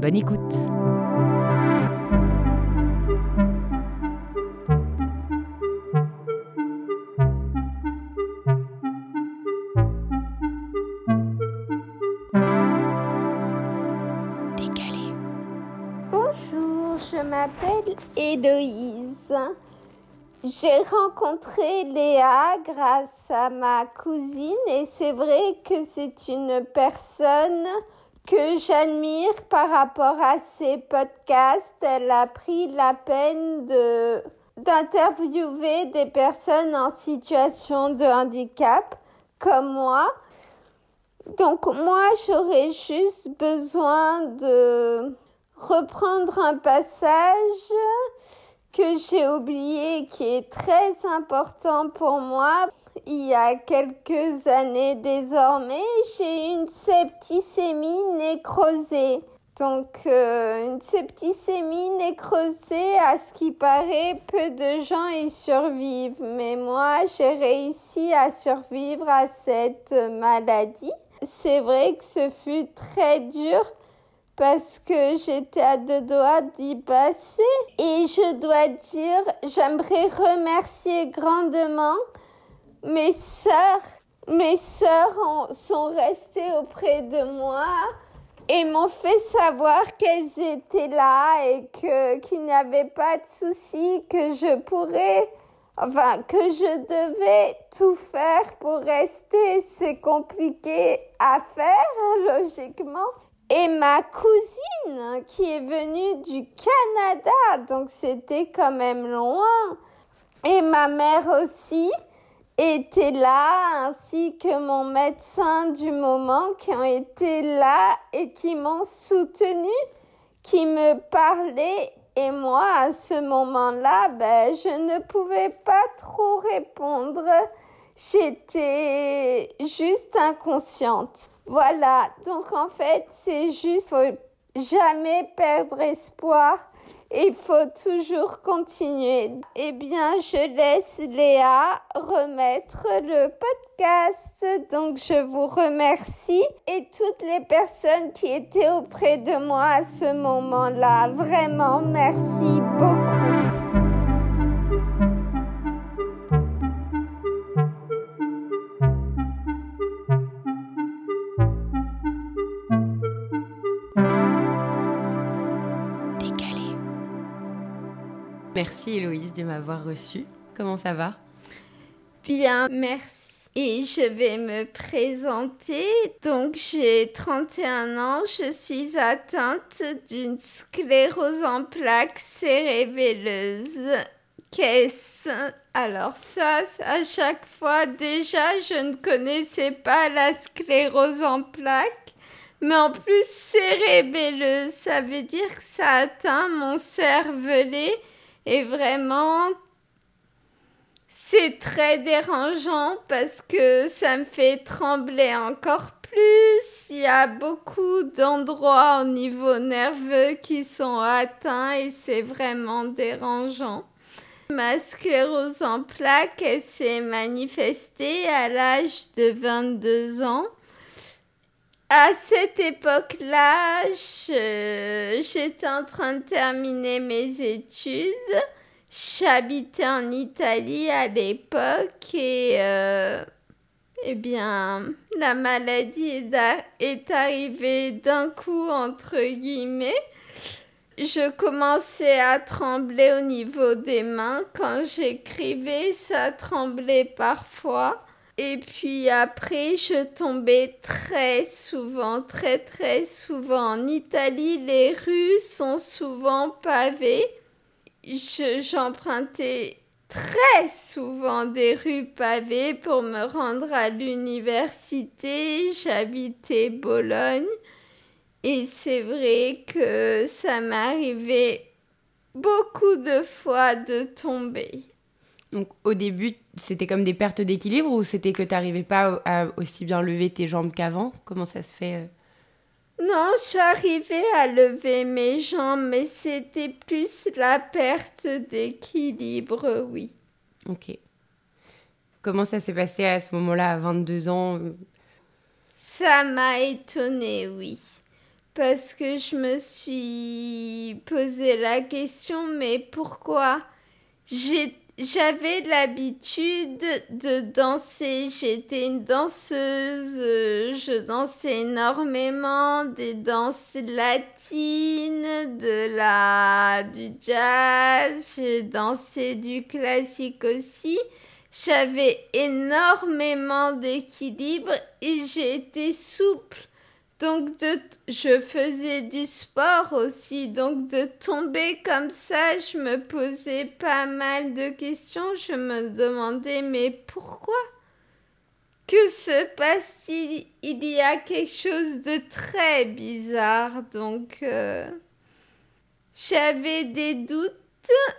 Bonne écoute. Décalé. Bonjour, je m'appelle Héloïse. J'ai rencontré Léa grâce à ma cousine et c'est vrai que c'est une personne que j'admire par rapport à ses podcasts. Elle a pris la peine d'interviewer des personnes en situation de handicap comme moi. Donc moi, j'aurais juste besoin de reprendre un passage que j'ai oublié qui est très important pour moi. Il y a quelques années désormais, j'ai une septicémie nécrosée. Donc euh, une septicémie nécrosée, à ce qui paraît, peu de gens y survivent. Mais moi, j'ai réussi à survivre à cette maladie. C'est vrai que ce fut très dur parce que j'étais à deux doigts d'y passer. Et je dois dire, j'aimerais remercier grandement mes sœurs. Mes sœurs sont restées auprès de moi et m'ont fait savoir qu'elles étaient là et que qu'il n'y avait pas de souci, que je pourrais, enfin que je devais tout faire pour rester. C'est compliqué à faire, logiquement. Et ma cousine qui est venue du Canada, donc c'était quand même loin. Et ma mère aussi était là, ainsi que mon médecin du moment qui ont été là et qui m'ont soutenu, qui me parlaient. Et moi, à ce moment-là, ben, je ne pouvais pas trop répondre. J'étais juste inconsciente. Voilà, donc en fait, c'est juste, faut jamais perdre espoir. Il faut toujours continuer. Eh bien, je laisse Léa remettre le podcast. Donc, je vous remercie et toutes les personnes qui étaient auprès de moi à ce moment-là. Vraiment, merci beaucoup. Merci Héloïse de m'avoir reçue. Comment ça va? Bien, merci. Et je vais me présenter. Donc, j'ai 31 ans. Je suis atteinte d'une sclérose en plaques cérébelleuse. Qu'est-ce? Alors ça, à chaque fois, déjà, je ne connaissais pas la sclérose en plaques. Mais en plus, cérébelleuse, ça veut dire que ça atteint mon cervelet. Et vraiment, c'est très dérangeant parce que ça me fait trembler encore plus. Il y a beaucoup d'endroits au niveau nerveux qui sont atteints et c'est vraiment dérangeant. Ma sclérose en plaques, s'est manifestée à l'âge de 22 ans. À cette époque-là, j'étais en train de terminer mes études. J'habitais en Italie à l'époque et euh, eh bien, la maladie est arrivée d'un coup, entre guillemets. Je commençais à trembler au niveau des mains. Quand j'écrivais, ça tremblait parfois. Et puis après, je tombais très souvent, très très souvent. En Italie, les rues sont souvent pavées. J'empruntais très souvent des rues pavées pour me rendre à l'université. J'habitais Bologne. Et c'est vrai que ça m'arrivait beaucoup de fois de tomber. Donc au début, c'était comme des pertes d'équilibre ou c'était que tu n'arrivais pas à aussi bien lever tes jambes qu'avant? Comment ça se fait euh? Non, j'arrivais à lever mes jambes, mais c'était plus la perte d'équilibre, oui. Ok. Comment ça s'est passé à ce moment-là, à 22 ans Ça m'a étonnée, oui. Parce que je me suis posé la question, mais pourquoi? J'ai j'avais l'habitude de danser. J'étais une danseuse. Je dansais énormément des danses latines, de la du jazz. J'ai dansé du classique aussi. J'avais énormément d'équilibre et j'étais souple. Donc je faisais du sport aussi, donc de tomber comme ça, je me posais pas mal de questions. Je me demandais mais pourquoi? Que se passe-t-il? Il y a quelque chose de très bizarre, donc euh, j'avais des doutes.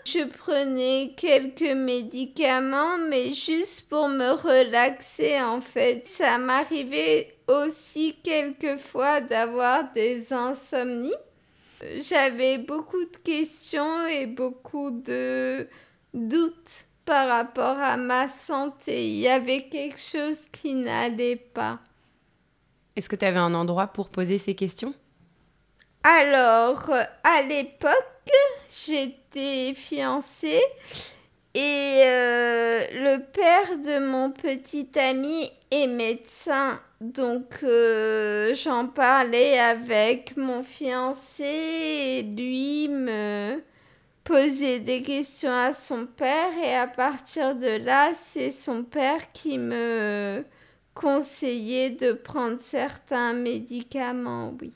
Je prenais quelques médicaments, mais juste pour me relaxer en fait. Ça m'arrivait aussi quelquefois d'avoir des insomnies. J'avais beaucoup de questions et beaucoup de doutes par rapport à ma santé. Il y avait quelque chose qui n'allait pas. Est-ce que tu avais un endroit pour poser ces questions? Alors, à l'époque, j'étais fiancée et euh, le père de mon petit ami est médecin donc euh, j'en parlais avec mon fiancé lui me posait des questions à son père et à partir de là c'est son père qui me conseillait de prendre certains médicaments, oui.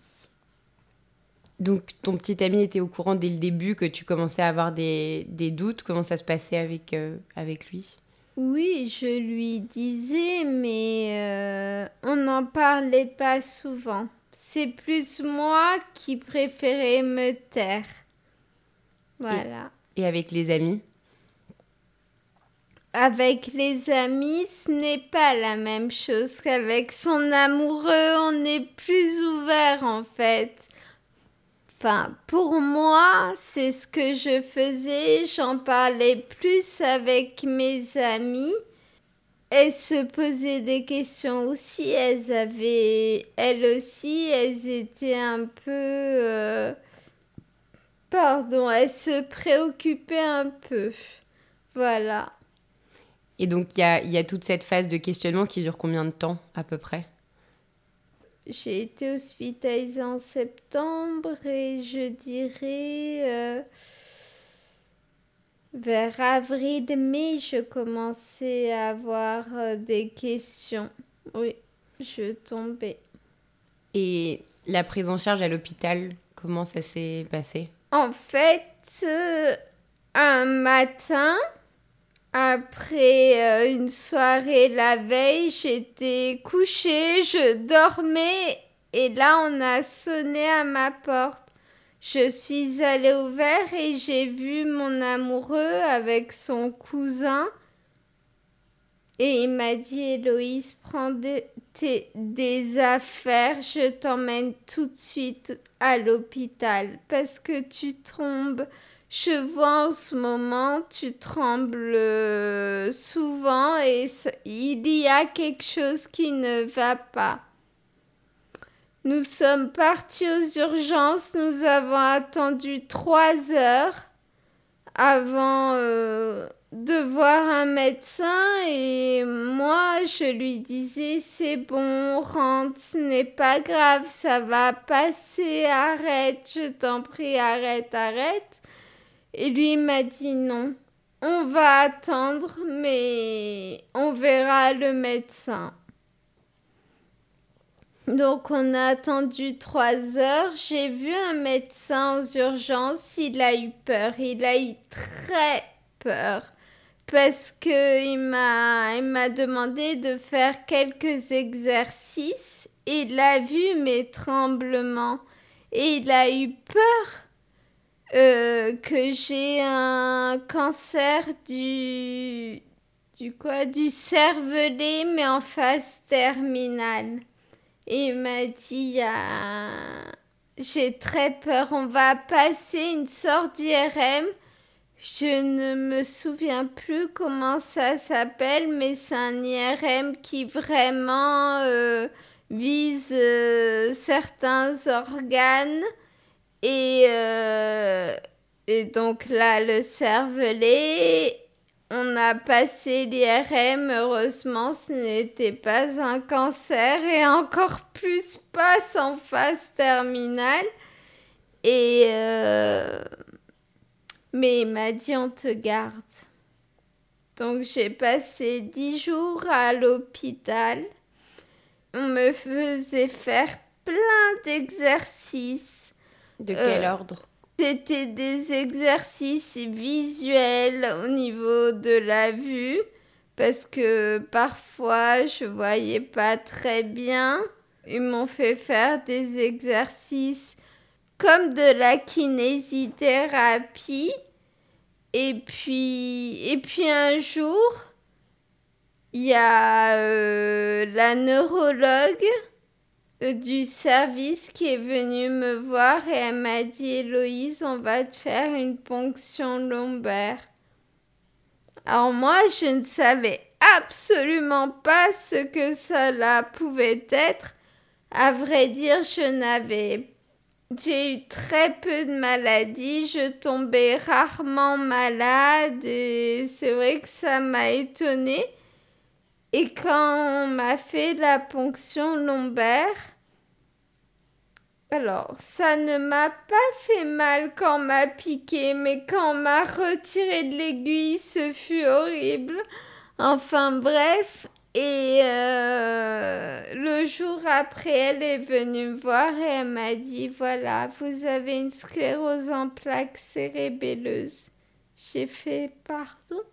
Donc ton petit ami était au courant dès le début que tu commençais à avoir des, doutes, comment ça se passait avec, euh, avec lui? Oui, je lui disais, mais euh, on n'en parlait pas souvent. C'est plus moi qui préférais me taire. Voilà. Et, avec les amis? Avec les amis, ce n'est pas la même chose qu'avec son amoureux. On est plus ouvert en fait. Enfin, pour moi, c'est ce que je faisais. J'en parlais plus avec mes amis. Elles se posaient des questions aussi. Elles avaient, elles aussi, elles étaient un peu, euh, pardon, elles se préoccupaient un peu. Voilà. Et donc, il y a, y a toute cette phase de questionnement qui dure combien de temps à peu près? J'ai été hospitalisée en septembre et je dirais euh, vers avril-mai, je commençais à avoir euh, des questions. Oui, je tombais. Et la prise en charge à l'hôpital, comment ça s'est passé? En fait, euh, un matin, après euh, une soirée la veille, j'étais couchée, je dormais et là on a sonné à ma porte. Je suis allée au et j'ai vu mon amoureux avec son cousin. Et il m'a dit Héloïse, prends des, des affaires, je t'emmène tout de suite à l'hôpital parce que tu tombes je vois en ce moment, tu trembles euh, souvent et il y a quelque chose qui ne va pas. Nous sommes partis aux urgences, nous avons attendu trois heures avant euh, de voir un médecin et moi je lui disais c'est bon, rentre, ce n'est pas grave, ça va passer, arrête, je t'en prie, arrête, arrête. Et lui m'a dit non. on va attendre, mais on verra le médecin. Donc on a attendu trois heures. J'ai vu un médecin aux urgences. Il a eu peur. Il a eu très peur parce que il m'a il m'a demandé de faire quelques exercices. Il a vu mes tremblements et il a eu peur euh, que j'ai un cancer du du quoi? Du cervelet mais en phase terminale. Et il m'a dit j'ai très peur, on va passer une sorte d'IRM. Je ne me souviens plus comment ça s'appelle, mais c'est un IRM qui vraiment euh, vise euh, certains organes et, euh, et donc là, le cervelet, on a passé l'IRM. Heureusement, ce n'était pas un cancer et encore plus pas en phase terminale. Et euh, mais il m'a dit on te garde. Donc j'ai passé dix jours à l'hôpital. On me faisait faire plein d'exercices de quel euh, ordre? C'était des exercices visuels au niveau de la vue parce que parfois je voyais pas très bien. Ils m'ont fait faire des exercices comme de la kinésithérapie. Et puis, et puis un jour, il y a euh, la neurologue du service qui est venu me voir et elle m'a dit Héloïse, on va te faire une ponction lombaire. Alors moi, je ne savais absolument pas ce que cela pouvait être. À vrai dire, je n'avais j'ai eu très peu de maladies, je tombais rarement malade et c'est vrai que ça m'a étonnée. Et quand on m'a fait la ponction lombaire, alors ça ne m'a pas fait mal quand on m'a piqué, mais quand on m'a retiré de l'aiguille, ce fut horrible. Enfin bref, et euh, le jour après, elle est venue me voir et elle m'a dit, voilà, vous avez une sclérose en plaques cérébelleuse. J'ai fait, pardon?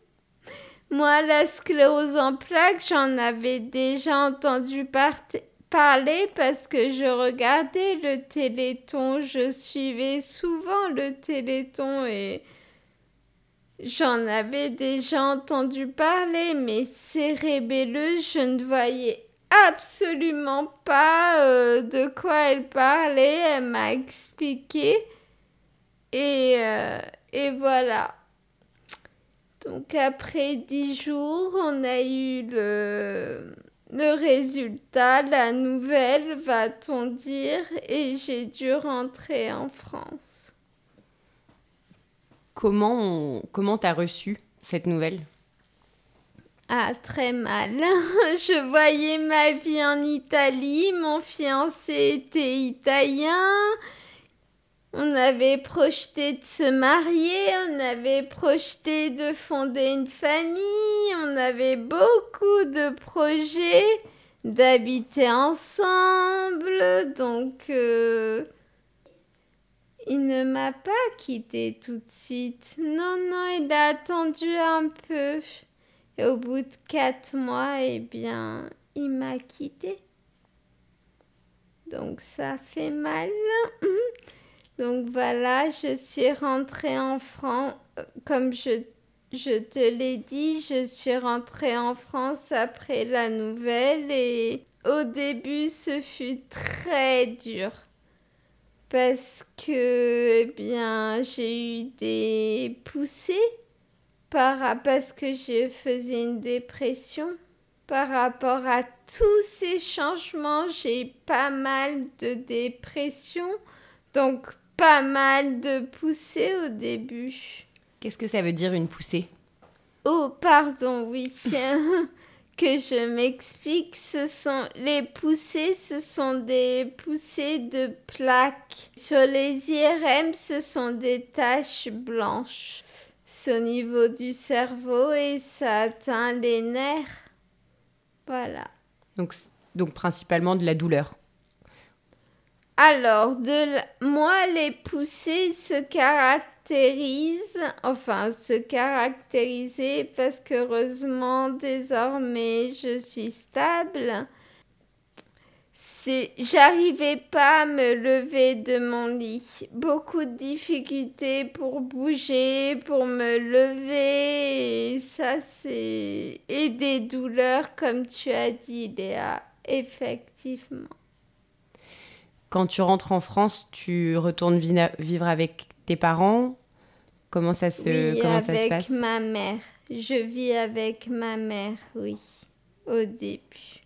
Moi, la sclérose en plaques, j'en avais déjà entendu parler parce que je regardais le téléthon. Je suivais souvent le téléthon et j'en avais déjà entendu parler, mais cérébelleuse, je ne voyais absolument pas euh, de quoi elle parlait. Elle m'a expliqué. Et, euh, et voilà. Donc après dix jours, on a eu le, le résultat, la nouvelle, va-t-on dire, et j'ai dû rentrer en France. Comment comment t'as reçu cette nouvelle? Ah, très mal. Je voyais ma vie en Italie, mon fiancé était italien, on avait projeté de se marier, on avait projeté de fonder une famille, on avait beaucoup de projets d'habiter ensemble. Donc, euh, il ne m'a pas quitté tout de suite. Non, non, il a attendu un peu. Et au bout de quatre mois, eh bien, il m'a quitté. Donc, ça fait mal. Donc voilà, je suis rentrée en France, comme je, je te l'ai dit, je suis rentrée en France après la nouvelle et au début ce fut très dur parce que eh bien j'ai eu des poussées par, parce que je faisais une dépression par rapport à tous ces changements, j'ai pas mal de dépression. Donc pas mal de poussées au début. Qu'est-ce que ça veut dire une poussée? Oh, pardon, oui. que je m'explique, ce sont les poussées, ce sont des poussées de plaques. Sur les IRM, ce sont des taches blanches. c'est au niveau du cerveau et ça atteint les nerfs. Voilà. Donc, donc principalement de la douleur. Alors, de moi, les poussées se caractérisent, enfin, se caractériser parce qu'heureusement, désormais, je suis stable j'arrivais pas à me lever de mon lit. Beaucoup de difficultés pour bouger, pour me lever. Ça, c'est. Et des douleurs, comme tu as dit, Léa. Effectivement. Quand tu rentres en France, tu retournes vivre avec tes parents? Comment ça se, oui, comment ça se passe? Avec ma mère. Je vis avec ma mère, oui, au début.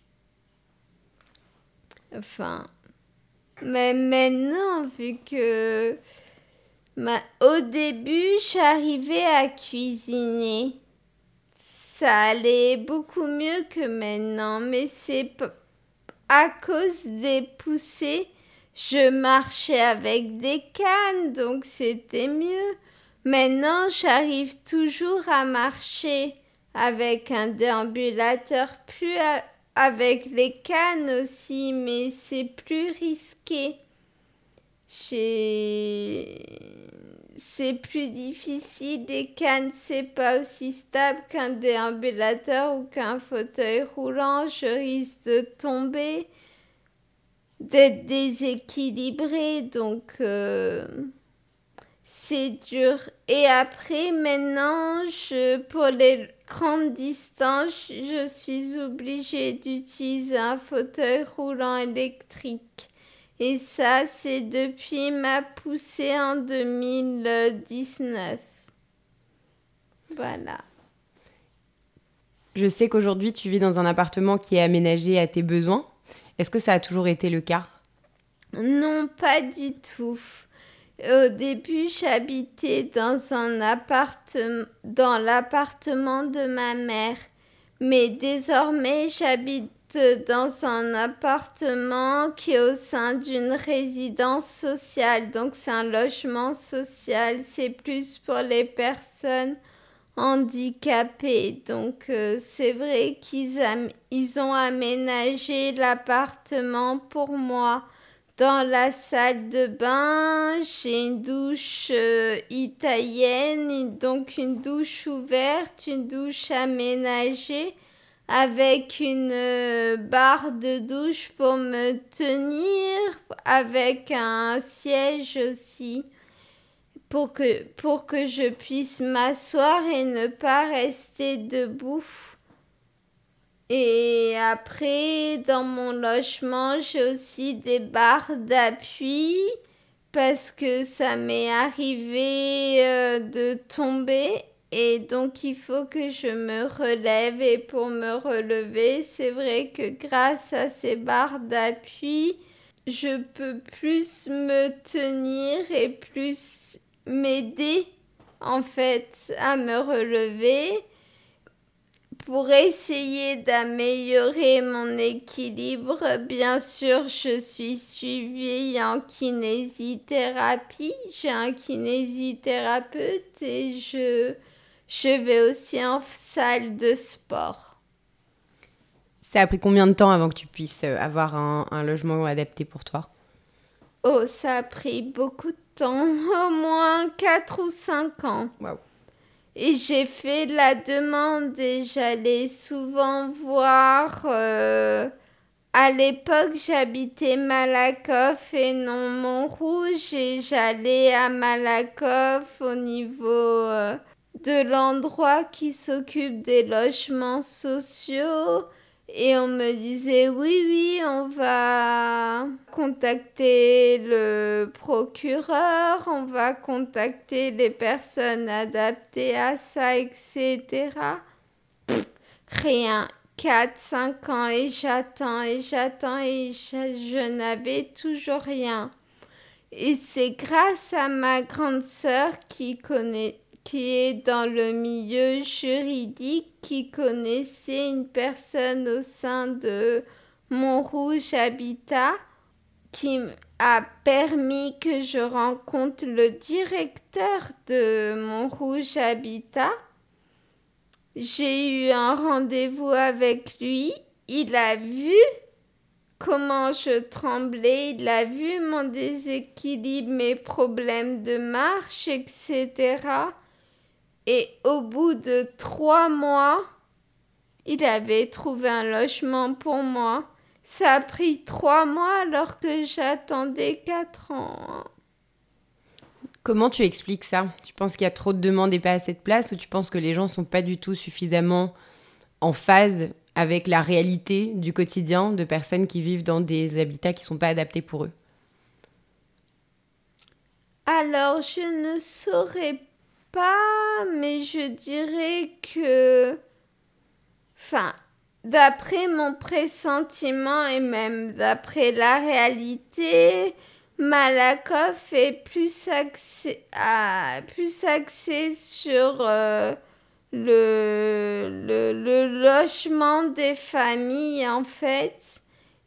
Enfin, mais maintenant, vu que au début, j'arrivais à cuisiner, ça allait beaucoup mieux que maintenant, mais c'est à cause des poussées, je marchais avec des cannes, donc c'était mieux. Maintenant, j'arrive toujours à marcher avec un déambulateur plus, avec les cannes aussi, mais c'est plus risqué. C'est plus difficile. Les cannes, c'est pas aussi stable qu'un déambulateur ou qu'un fauteuil roulant. Je risque de tomber, d'être déséquilibré. Donc, euh, c'est dur. Et après, maintenant, je, pour les grande distance, je suis obligée d'utiliser un fauteuil roulant électrique. Et ça, c'est depuis ma poussée en 2019. Voilà. Je sais qu'aujourd'hui, tu vis dans un appartement qui est aménagé à tes besoins. Est-ce que ça a toujours été le cas? Non, pas du tout. Au début, j'habitais dans l'appartement de ma mère, mais désormais j'habite dans un appartement qui est au sein d'une résidence sociale. Donc c'est un logement social, c'est plus pour les personnes handicapées. Donc euh, c'est vrai qu'ils ils ont aménagé l'appartement pour moi. Dans la salle de bain, j'ai une douche euh, italienne, donc une douche ouverte, une douche aménagée avec une euh, barre de douche pour me tenir, avec un siège aussi pour que, pour que je puisse m'asseoir et ne pas rester debout. Et après, dans mon logement, j'ai aussi des barres d'appui parce que ça m'est arrivé euh, de tomber et donc il faut que je me relève et pour me relever, c'est vrai que grâce à ces barres d'appui, je peux plus me tenir et plus m'aider en fait à me relever pour essayer d'améliorer mon équilibre, bien sûr, je suis suivie en kinésithérapie. J'ai un kinésithérapeute et je, je vais aussi en salle de sport. Ça a pris combien de temps avant que tu puisses avoir un, un logement adapté pour toi? Oh, ça a pris beaucoup de au moins 4 ou 5 ans. Et j'ai fait la demande et j'allais souvent voir. Euh, à l'époque, j'habitais Malakoff et non Montrouge et j'allais à Malakoff au niveau euh, de l'endroit qui s'occupe des logements sociaux. Et on me disait oui, oui, on va contacter le procureur, on va contacter les personnes adaptées à ça, etc. rien. 4, 5 ans et j'attends et j'attends et je n'avais toujours rien. Et c'est grâce à ma grande sœur qui connaît qui est dans le milieu juridique, qui connaissait une personne au sein de Montrouge Habitat, qui, a permis que je rencontre le directeur de mon Rouge Habitat. J'ai eu un rendez-vous avec lui. Il a vu comment je tremblais, il a vu mon déséquilibre, mes problèmes de marche, etc. Et au bout de trois mois, il avait trouvé un logement pour moi. Ça a pris trois mois alors que j'attendais quatre ans. Comment tu expliques ça? Tu penses qu'il y a trop de demandes et pas assez de place ou tu penses que les gens sont pas du tout suffisamment en phase avec la réalité du quotidien de personnes qui vivent dans des habitats qui ne sont pas adaptés pour eux? Alors, je ne saurais pas, mais je dirais que... D'après mon pressentiment et même d'après la réalité, Malakoff est plus axé, plus axé sur euh, le, le, le, logement des familles en fait.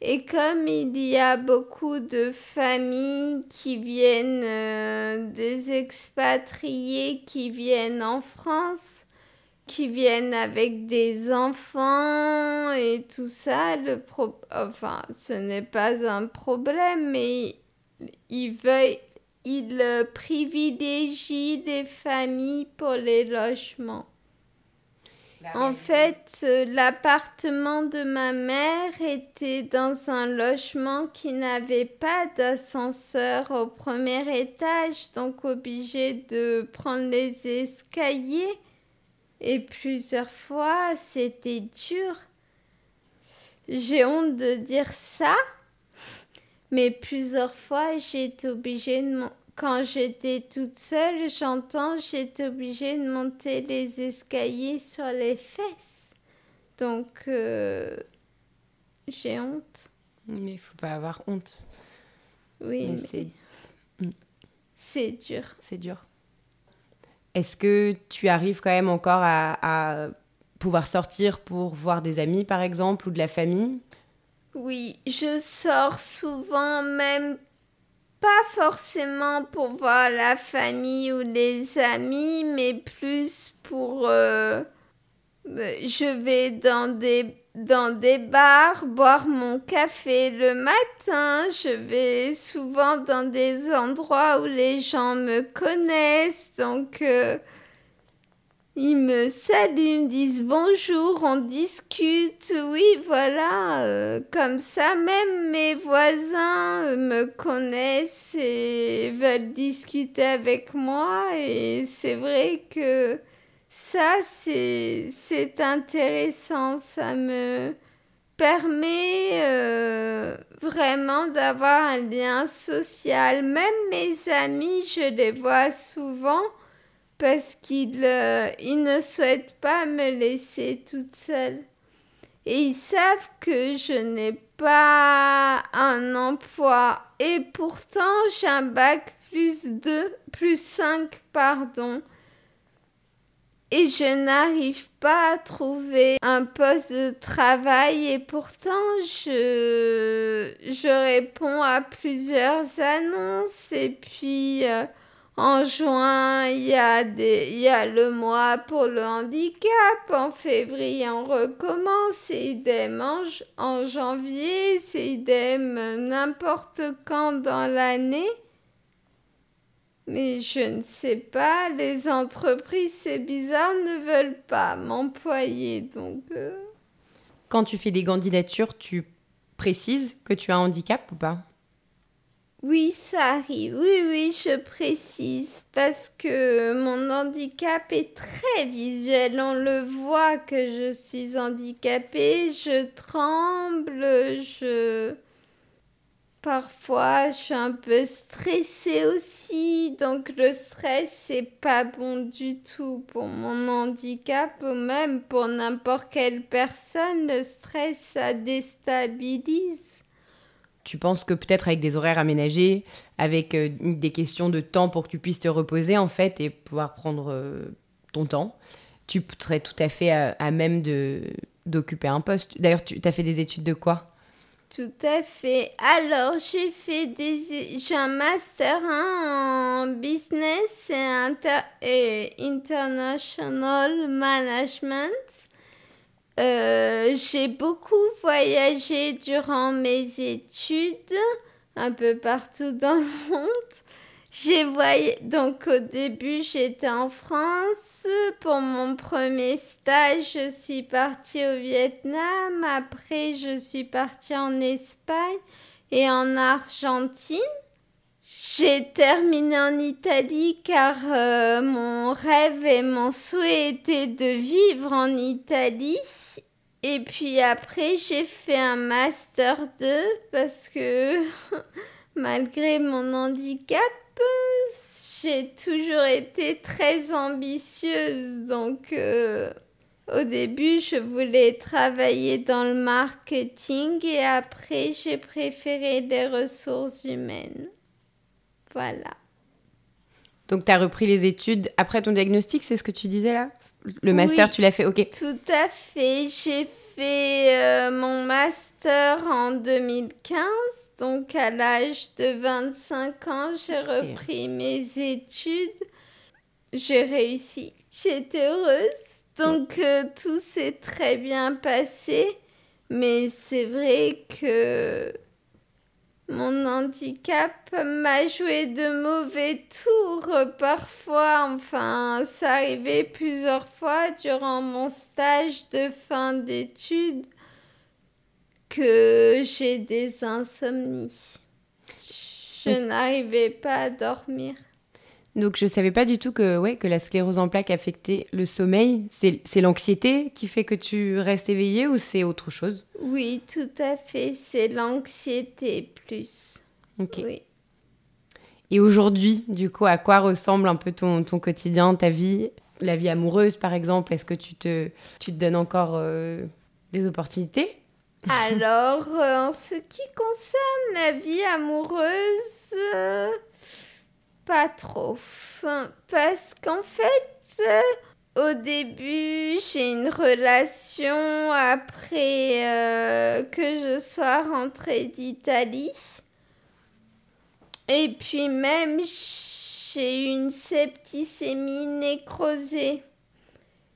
Et comme il y a beaucoup de familles qui viennent, euh, des expatriés qui viennent en France, qui viennent avec des enfants et tout ça, le pro enfin, ce n'est pas un problème, mais il veut, il privilégie les familles pour les logements. En fait, euh, l'appartement de ma mère était dans un logement qui n'avait pas d'ascenseur au premier étage, donc obligé de prendre les escaliers. Et plusieurs fois, c'était dur. J'ai honte de dire ça, mais plusieurs fois, j'ai été obligée de quand j'étais toute seule, j'entends, j'étais obligée de monter les escaliers sur les fesses. Donc, euh, j'ai honte. Mais il faut pas avoir honte. Oui, mais, c'est... Mm. C'est dur. C'est dur. Est-ce que tu arrives quand même encore à, à pouvoir sortir pour voir des amis, par exemple, ou de la famille? Oui, je sors souvent, même pas forcément pour voir la famille ou les amis, mais plus pour... Euh, je vais dans des, dans des bars boire mon café le matin. Je vais souvent dans des endroits où les gens me connaissent. Donc... Euh, ils me saluent, me disent bonjour, on discute, oui, voilà, euh, comme ça, même mes voisins me connaissent et veulent discuter avec moi, et c'est vrai que ça, c'est intéressant, ça me permet euh, vraiment d'avoir un lien social. Même mes amis, je les vois souvent parce qu'ils euh, ne souhaitent pas me laisser toute seule. Et ils savent que je n'ai pas un emploi. Et pourtant, j'ai un bac plus 2, plus 5, pardon. Et je n'arrive pas à trouver un poste de travail et pourtant je, je réponds à plusieurs annonces et puis euh, en juin, il y, a le mois pour le handicap. En février, on recommence. C'est idem en, janvier. C'est idem n'importe quand dans l'année. Mais je ne sais pas. Les entreprises, c'est bizarre, ne veulent pas m'employer. Donc. Euh. Quand tu fais des candidatures, tu précises que tu as un handicap ou pas? Oui, ça arrive. Oui, oui, je précise parce que mon handicap est très visuel. On le voit que je suis handicapée. Je tremble, je... Parfois, je suis un peu stressée aussi. Donc, le stress, c'est pas bon du tout pour mon handicap ou même pour n'importe quelle personne. Le stress, ça déstabilise tu penses que peut-être avec des horaires aménagés, avec euh, des questions de temps pour que tu puisses te reposer en fait et pouvoir prendre euh, ton temps, tu serais tout à fait à, même de d'occuper un poste. D'ailleurs, tu as fait des études de quoi? Tout à fait. Alors, j'ai fait des, j'ai un master en business et, international management. Euh, j'ai beaucoup voyagé durant mes études, un peu partout dans le monde. J'ai voyagé, donc au début j'étais en France. Pour mon premier stage, je suis partie au Vietnam. Après, je suis partie en Espagne et en Argentine. J'ai terminé en Italie car euh, mon rêve et mon souhait étaient de vivre en Italie. Et puis après, j'ai fait un master 2 parce que malgré mon handicap, j'ai toujours été très ambitieuse. Donc, euh, au début, je voulais travailler dans le marketing et après, j'ai préféré les ressources humaines. Voilà. Donc, tu as repris les études après ton diagnostic, c'est ce que tu disais là? Le master, tu l'as fait, ok. Tout à fait. J'ai fait euh, mon master en 2015. Donc, à l'âge de 25 ans, j'ai repris mes études. J'ai réussi. J'étais heureuse. Donc, euh, tout s'est très bien passé. Mais c'est vrai que mon handicap m'a joué de mauvais tours parfois, enfin ça arrivait plusieurs fois durant mon stage de fin d'études que j'ai des insomnies. Je n'arrivais pas à dormir. Donc je savais pas du tout que, ouais, que la sclérose en plaques affectait le sommeil. C'est l'anxiété qui fait que tu restes éveillée ou c'est autre chose? Oui, tout à fait. C'est l'anxiété plus. Ok. Oui. Et aujourd'hui, du coup, à quoi ressemble un peu ton, ton quotidien, ta vie? La vie amoureuse, par exemple, est-ce que tu te, tu te donnes encore euh, des opportunités? Alors, euh, en ce qui concerne la vie amoureuse... Euh, pas trop. parce qu'en fait, euh, au début, j'ai une relation après euh, que je sois rentrée d'Italie. Et puis même, j'ai une septicémie nécrosée.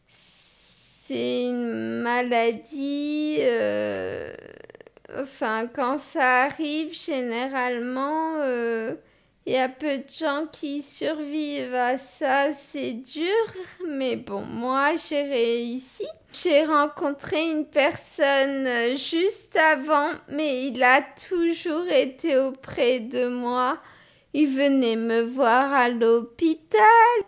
C'est une maladie... Euh, enfin, quand ça arrive, généralement il y a peu de gens qui survivent à ça, c'est dur, mais bon, moi j'ai réussi. J'ai rencontré une personne euh, juste avant, mais il a toujours été auprès de moi. Il venait me voir à l'hôpital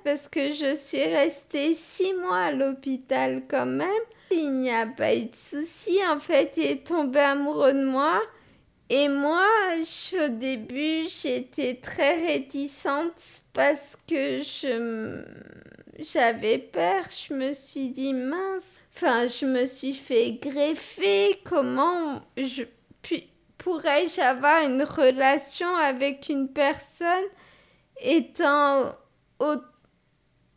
parce que je suis restée six mois à l'hôpital quand même. Il n'y a pas eu de souci. En fait, il est tombé amoureux de moi. Et moi, au début, j'étais très réticente parce que je j'avais peur. Je me suis dit mince. Enfin, je me suis fait greffer. Comment je pourrais-je avoir une relation avec une personne étant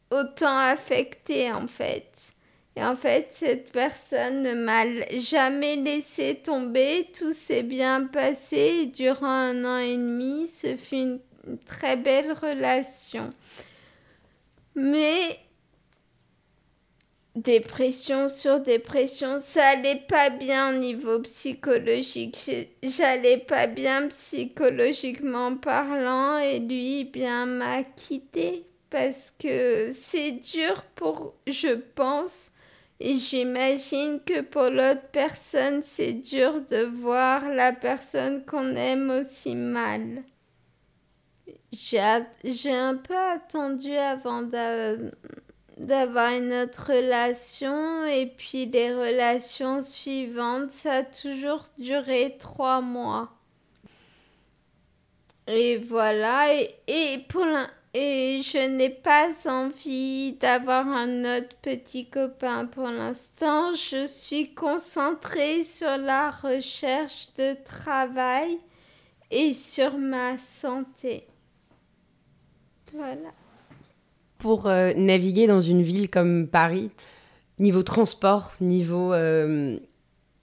autant affectée en fait? Et en fait, cette personne ne m'a jamais laissé tomber. Tout s'est bien passé. durant un an et demi, ce fut une très belle relation. Mais dépression sur dépression, ça allait pas bien au niveau psychologique. J'allais pas bien psychologiquement parlant et lui bien m'a quitté parce que c'est dur pour, je pense, et j'imagine que pour l'autre personne, c'est dur de voir la personne qu'on aime aussi mal. J'ai un peu attendu avant d'avoir une autre relation et puis les relations suivantes, ça a toujours duré trois mois. Et voilà, et, et pour l'instant, et je n'ai pas envie d'avoir un autre petit copain pour l'instant. Je suis concentrée sur la recherche de travail et sur ma santé. Voilà. Pour euh, naviguer dans une ville comme Paris, niveau transport, niveau euh,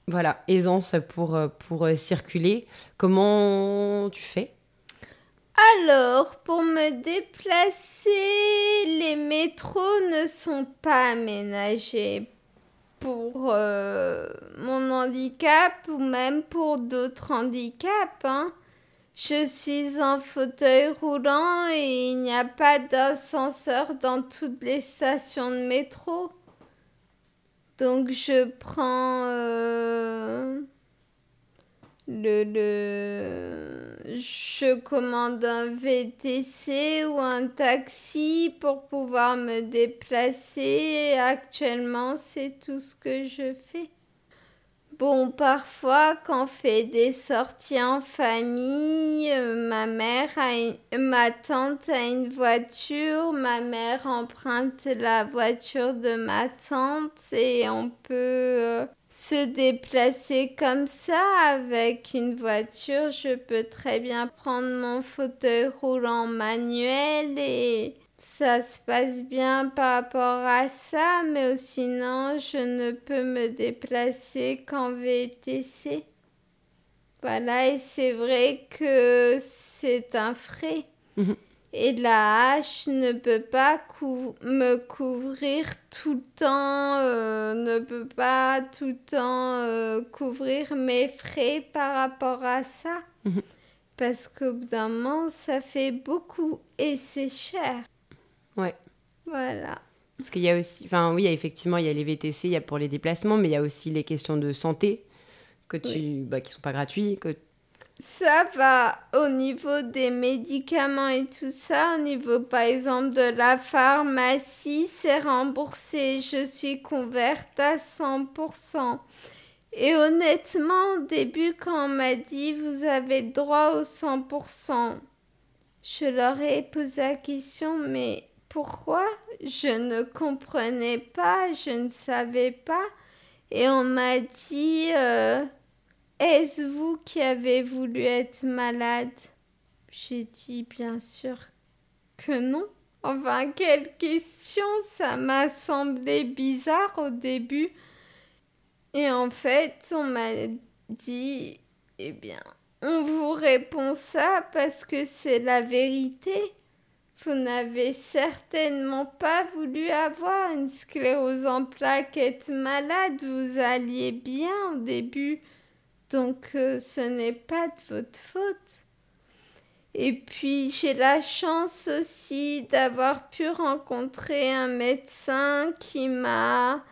voilà, aisance pour, pour circuler. Comment tu fais? Alors, pour me déplacer, les métros ne sont pas aménagés pour euh, mon handicap ou même pour d'autres handicaps. Hein. Je suis en fauteuil roulant et il n'y a pas d'ascenseur dans toutes les stations de métro. Donc je prends euh, je commande un VTC ou un taxi pour pouvoir me déplacer. Actuellement, c'est tout ce que je fais. Bon, parfois, quand on fait des sorties en famille, euh, ma mère a ma tante a une voiture, ma mère emprunte la voiture de ma tante et on peut euh, se déplacer comme ça avec une voiture. Je peux très bien prendre mon fauteuil roulant manuel et ça se passe bien par rapport à ça, mais sinon je ne peux me déplacer qu'en VTC. Voilà, et c'est vrai que c'est un frais. Mhm. Et la hache ne peut pas me couvrir tout le temps, euh, ne peut pas tout le temps euh, couvrir mes frais par rapport à ça. Mhm. Parce qu'au bout d'un moment, ça fait beaucoup et c'est cher. Ouais. Voilà. Parce qu'il y a aussi, enfin oui, effectivement, il y a les VTC, il y a pour les déplacements, mais il y a aussi les questions de santé que tu, bah, qui sont pas gratuits. Que... Ça va au niveau des médicaments et tout ça, au niveau par exemple de la pharmacie, c'est remboursé. Je suis couverte à 100%. Et honnêtement, au début, quand on m'a dit vous avez droit au 100%, je leur ai posé la question, mais pourquoi? Je ne comprenais pas, je ne savais pas. Et on m'a dit, euh, est-ce vous qui avez voulu être malade? J'ai dit bien sûr que non. Enfin, quelle question? Ça m'a semblé bizarre au début. Et en fait, on m'a dit, eh bien, on vous répond ça parce que c'est la vérité. Vous n'avez certainement pas voulu avoir une sclérose en plaques, être malade, vous alliez bien au début, donc euh, ce n'est pas de votre faute. Et puis j'ai la chance aussi d'avoir pu rencontrer un médecin qui m'a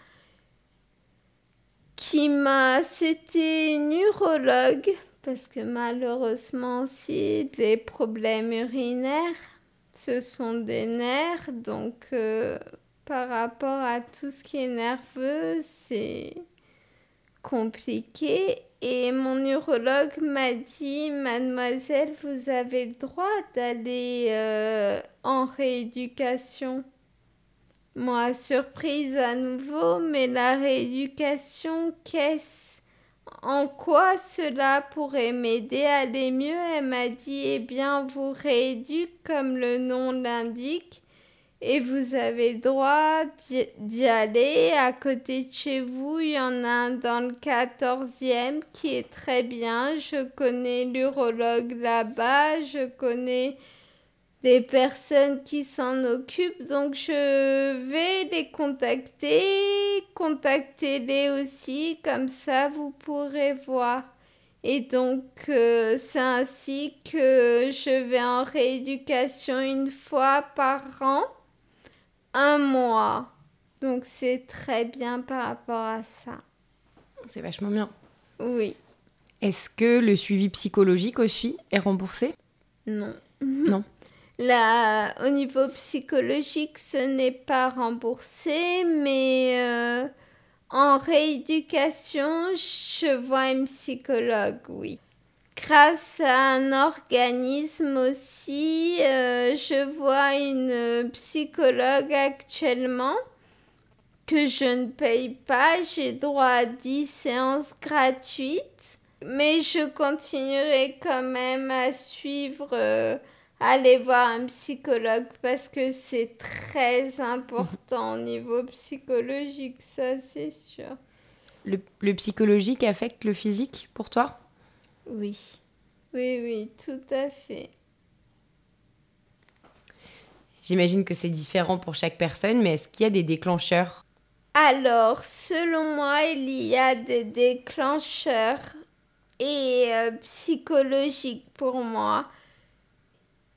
qui m'a c'était une urologue parce que malheureusement aussi les problèmes urinaires ce sont des nerfs, donc euh, par rapport à tout ce qui est nerveux, c'est compliqué. Et mon urologue m'a dit, mademoiselle, vous avez le droit d'aller euh, en rééducation. Moi, surprise à nouveau, mais la rééducation, qu'est-ce? En quoi cela pourrait m'aider à aller mieux? Elle m'a dit Eh bien, vous rééduque comme le nom l'indique et vous avez droit d'y aller. À côté de chez vous, il y en a un dans le 14e qui est très bien. Je connais l'urologue là-bas, je connais des personnes qui s'en occupent. Donc je vais les contacter, contactez-les aussi, comme ça vous pourrez voir. Et donc euh, c'est ainsi que je vais en rééducation une fois par an, un mois. Donc c'est très bien par rapport à ça. C'est vachement bien. Oui. Est-ce que le suivi psychologique aussi est remboursé? Non. Non. Là, au niveau psychologique, ce n'est pas remboursé, mais euh, en rééducation, je vois un psychologue, oui. Grâce à un organisme aussi, euh, je vois une psychologue actuellement que je ne paye pas. J'ai droit à 10 séances gratuites, mais je continuerai quand même à suivre. Euh, allez voir un psychologue parce que c'est très important au niveau psychologique, ça c'est sûr. le, psychologique affecte le physique pour toi? Oui. Oui, oui, tout à fait. J'imagine que c'est différent pour chaque personne, mais est-ce qu'il y a des déclencheurs? Alors, selon moi, il y a des déclencheurs et euh, psychologiques pour moi.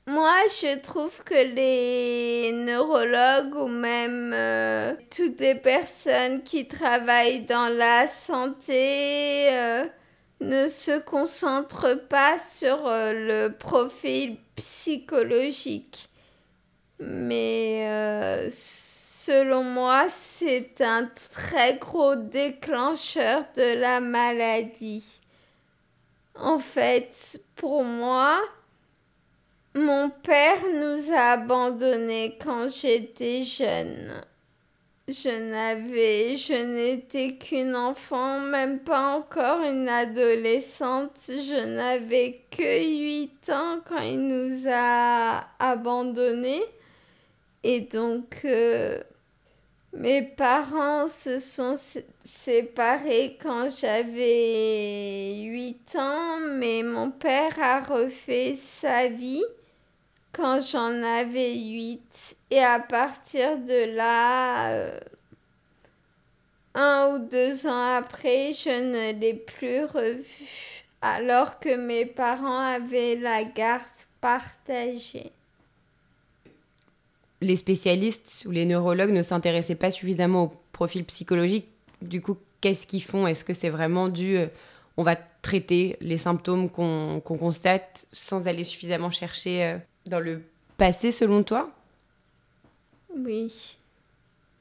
Moi, je trouve que les neurologues ou même euh, toutes les personnes qui travaillent dans la santé euh, ne se concentrent pas sur euh, le profil psychologique. Mais selon moi, c'est un très gros déclencheur de la maladie. En fait, pour moi, mon père nous a abandonnés quand j'étais jeune. Je n'avais, je n'étais qu'une enfant, même pas encore une adolescente. Je n'avais que 8 ans quand il nous a abandonnés. Et donc, euh, mes parents se sont séparés quand j'avais 8 ans, mais mon père a refait sa vie quand j'en avais 8. Et à partir de là, euh, un ou deux ans après, je ne l'ai plus revu, alors que mes parents avaient la garde partagée. Les spécialistes ou les neurologues ne s'intéressaient pas suffisamment au profil psychologique. Du coup, qu'est-ce qu'ils font? Est-ce que c'est vraiment dû... Euh, on va traiter les symptômes qu'on constate sans aller suffisamment chercher euh, dans le passé selon toi? Oui.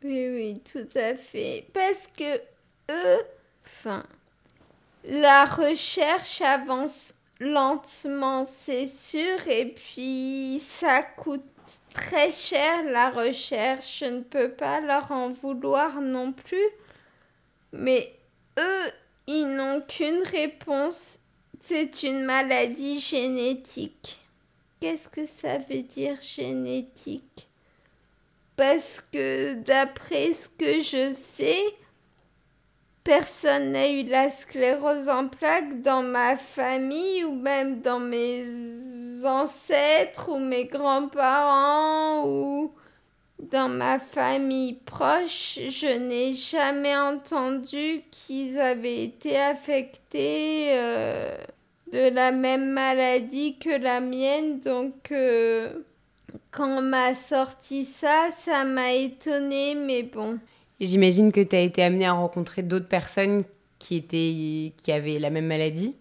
Oui, oui, tout à fait. Parce que eux, enfin, la recherche avance lentement, c'est sûr, et puis ça coûte très cher la recherche. Je ne peux pas leur en vouloir non plus. Mais eux, ils n'ont qu'une réponse. C'est une maladie génétique. Qu'est-ce que ça veut dire génétique? Parce que d'après ce que je sais, personne n'a eu la sclérose en plaques dans ma famille ou même dans mes ancêtres ou mes grands-parents ou dans ma famille proche, je n'ai jamais entendu qu'ils avaient été affectés. Euh, de la même maladie que la mienne. Donc, euh, quand on m'a sorti ça, ça m'a étonnée, mais bon. J'imagine que tu as été amenée à rencontrer d'autres personnes qui, étaient, qui avaient la même maladie.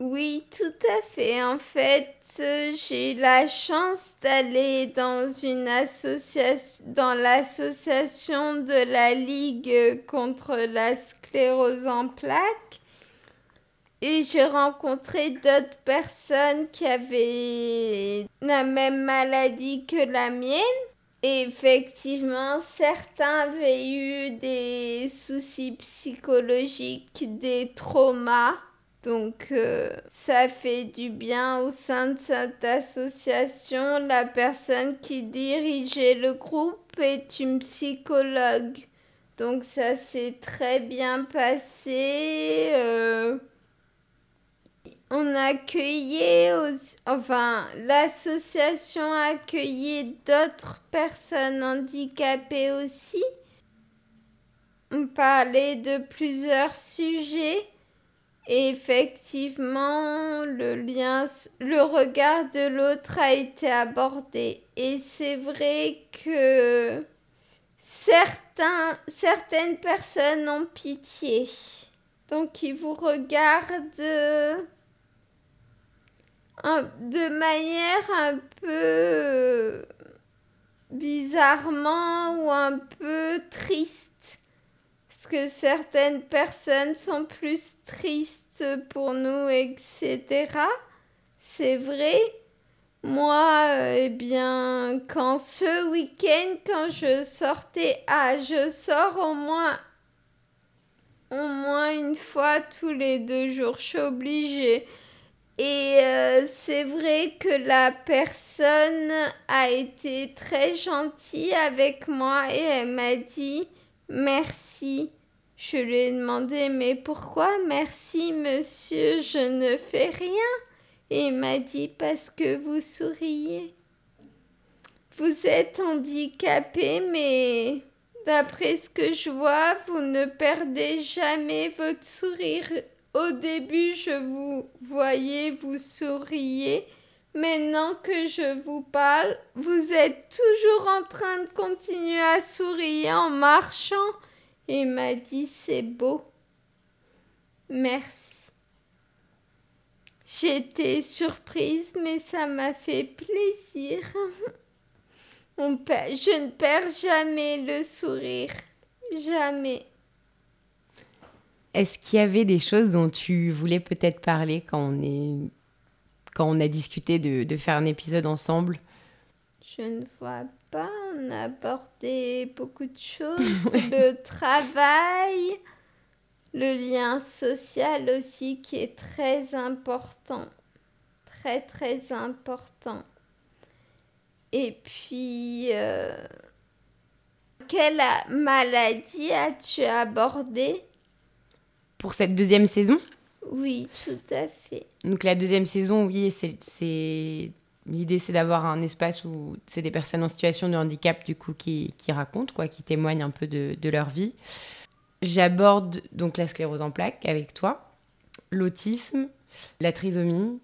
Oui, tout à fait. En fait, j'ai eu la chance d'aller dans une association, dans l'association de la Ligue contre la sclérose en plaques. Et j'ai rencontré d'autres personnes qui avaient la même maladie que la mienne. Et effectivement, certains avaient eu des soucis psychologiques, des traumas. Donc euh, ça fait du bien au sein de cette association. La personne qui dirigeait le groupe est une psychologue. Donc ça s'est très bien passé. Euh, on accueillait, enfin, l'association accueillait d'autres personnes handicapées aussi. On parlait de plusieurs sujets. Et effectivement, le lien, le regard de l'autre a été abordé. Et c'est vrai que certains, certaines personnes ont pitié. Donc ils vous regardent de manière un peu bizarrement ou un peu triste. Parce que certaines personnes sont plus tristes pour nous, etc. C'est vrai. Moi, eh bien, quand ce week-end, quand je sortais, ah, je sors au moins, au moins une fois tous les deux jours. Je suis obligée. Et euh, c'est vrai que la personne a été très gentille avec moi et elle m'a dit merci. Je lui ai demandé mais pourquoi merci monsieur, je ne fais rien. Et il m'a dit parce que vous souriez. Vous êtes handicapé mais d'après ce que je vois, vous ne perdez jamais votre sourire. Au début, je vous voyais, vous souriez. Maintenant que je vous parle, vous êtes toujours en train de continuer à sourire en marchant. Il m'a dit c'est beau. Merci. J'étais surprise, mais ça m'a fait plaisir. Je ne perds jamais le sourire. Jamais. Est-ce qu'il y avait des choses dont tu voulais peut-être parler quand on, est... quand on a discuté de, de faire un épisode ensemble? Je ne vois pas. On a abordé beaucoup de choses. le travail, le lien social aussi qui est très important. Très, très important. Et puis, euh, quelle maladie as-tu abordé pour cette deuxième saison Oui, tout à fait. Donc la deuxième saison, oui, c'est l'idée, c'est d'avoir un espace où c'est des personnes en situation de handicap du coup qui, qui racontent quoi, qui témoignent un peu de, de leur vie. J'aborde donc la sclérose en plaques avec toi, l'autisme, la trisomie,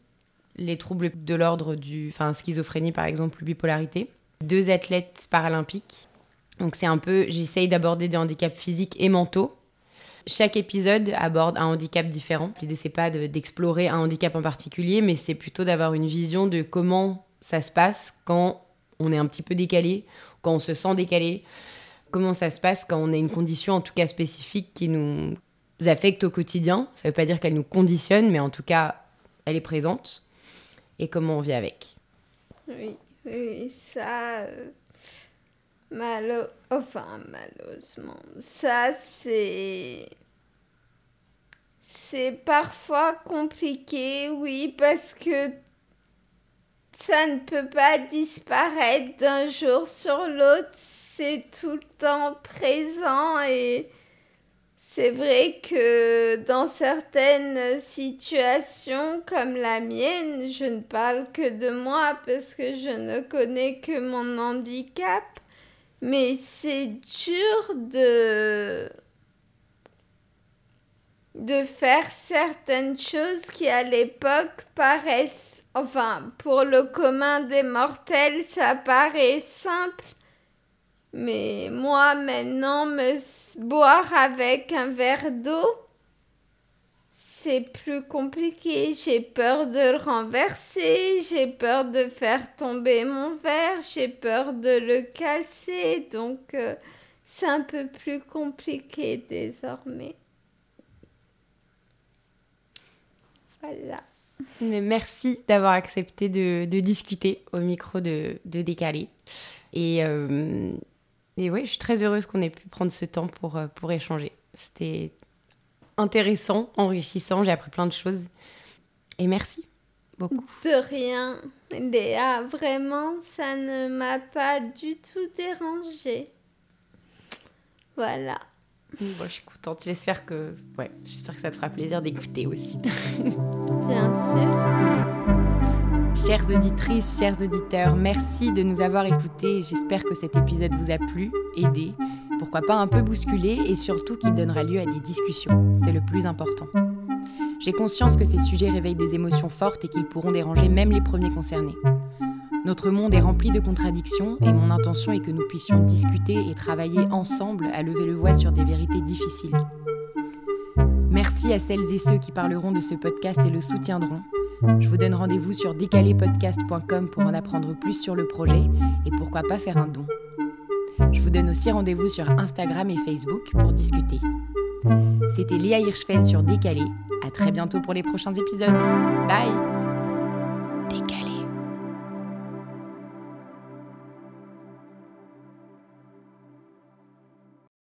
les troubles de l'ordre du, enfin schizophrénie par exemple, bipolarité. Deux athlètes paralympiques. Donc c'est un peu, j'essaye d'aborder des handicaps physiques et mentaux chaque épisode aborde un handicap différent. L'idée, c'est pas d'explorer un handicap en particulier, mais c'est plutôt d'avoir une vision de comment ça se passe quand on est un petit peu décalé, quand on se sent décalé, comment ça se passe quand on a une condition en tout cas spécifique qui nous affecte au quotidien. Ça veut pas dire qu'elle nous conditionne, mais en tout cas, elle est présente. Et comment on vit avec. Oui, oui, ça. Malo... Enfin, malheureusement, ça c'est... C'est parfois compliqué, oui, parce que ça ne peut pas disparaître d'un jour sur l'autre, c'est tout le temps présent et c'est vrai que dans certaines situations comme la mienne, je ne parle que de moi parce que je ne connais que mon handicap. Mais c'est dur de de faire certaines choses qui à l'époque paraissent enfin pour le commun des mortels ça paraît simple. Mais moi maintenant me boire avec un verre d'eau c'est plus compliqué. J'ai peur de le renverser, j'ai peur de faire tomber mon verre, j'ai peur de le casser. Donc, euh, c'est un peu plus compliqué désormais. Voilà. merci d'avoir accepté de, discuter au micro de, de Décalé. Et, euh, et oui, je suis très heureuse qu'on ait pu prendre ce temps pour, euh, pour échanger. C'était intéressant, enrichissant. J'ai appris plein de choses. Et merci beaucoup. De rien. Léa, vraiment, ça ne m'a pas du tout dérangé. Voilà. Bon, je suis contente. J'espère que, ouais, j'espère que ça te fera plaisir d'écouter aussi. Bien sûr. Chères auditrices, chers auditeurs, merci de nous avoir écoutés. J'espère que cet épisode vous a plu, aidé, pourquoi pas un peu bousculé et surtout qu'il donnera lieu à des discussions. C'est le plus important. J'ai conscience que ces sujets réveillent des émotions fortes et qu'ils pourront déranger même les premiers concernés. Notre monde est rempli de contradictions et mon intention est que nous puissions discuter et travailler ensemble à lever le voile sur des vérités difficiles. Merci à celles et ceux qui parleront de ce podcast et le soutiendront. Je vous donne rendez-vous sur décalépodcast.com pour en apprendre plus sur le projet et pourquoi pas faire un don. Je vous donne aussi rendez-vous sur Instagram et Facebook pour discuter. C'était Léa Hirschfeld sur Décalé. À très bientôt pour les prochains épisodes. Bye Décalé.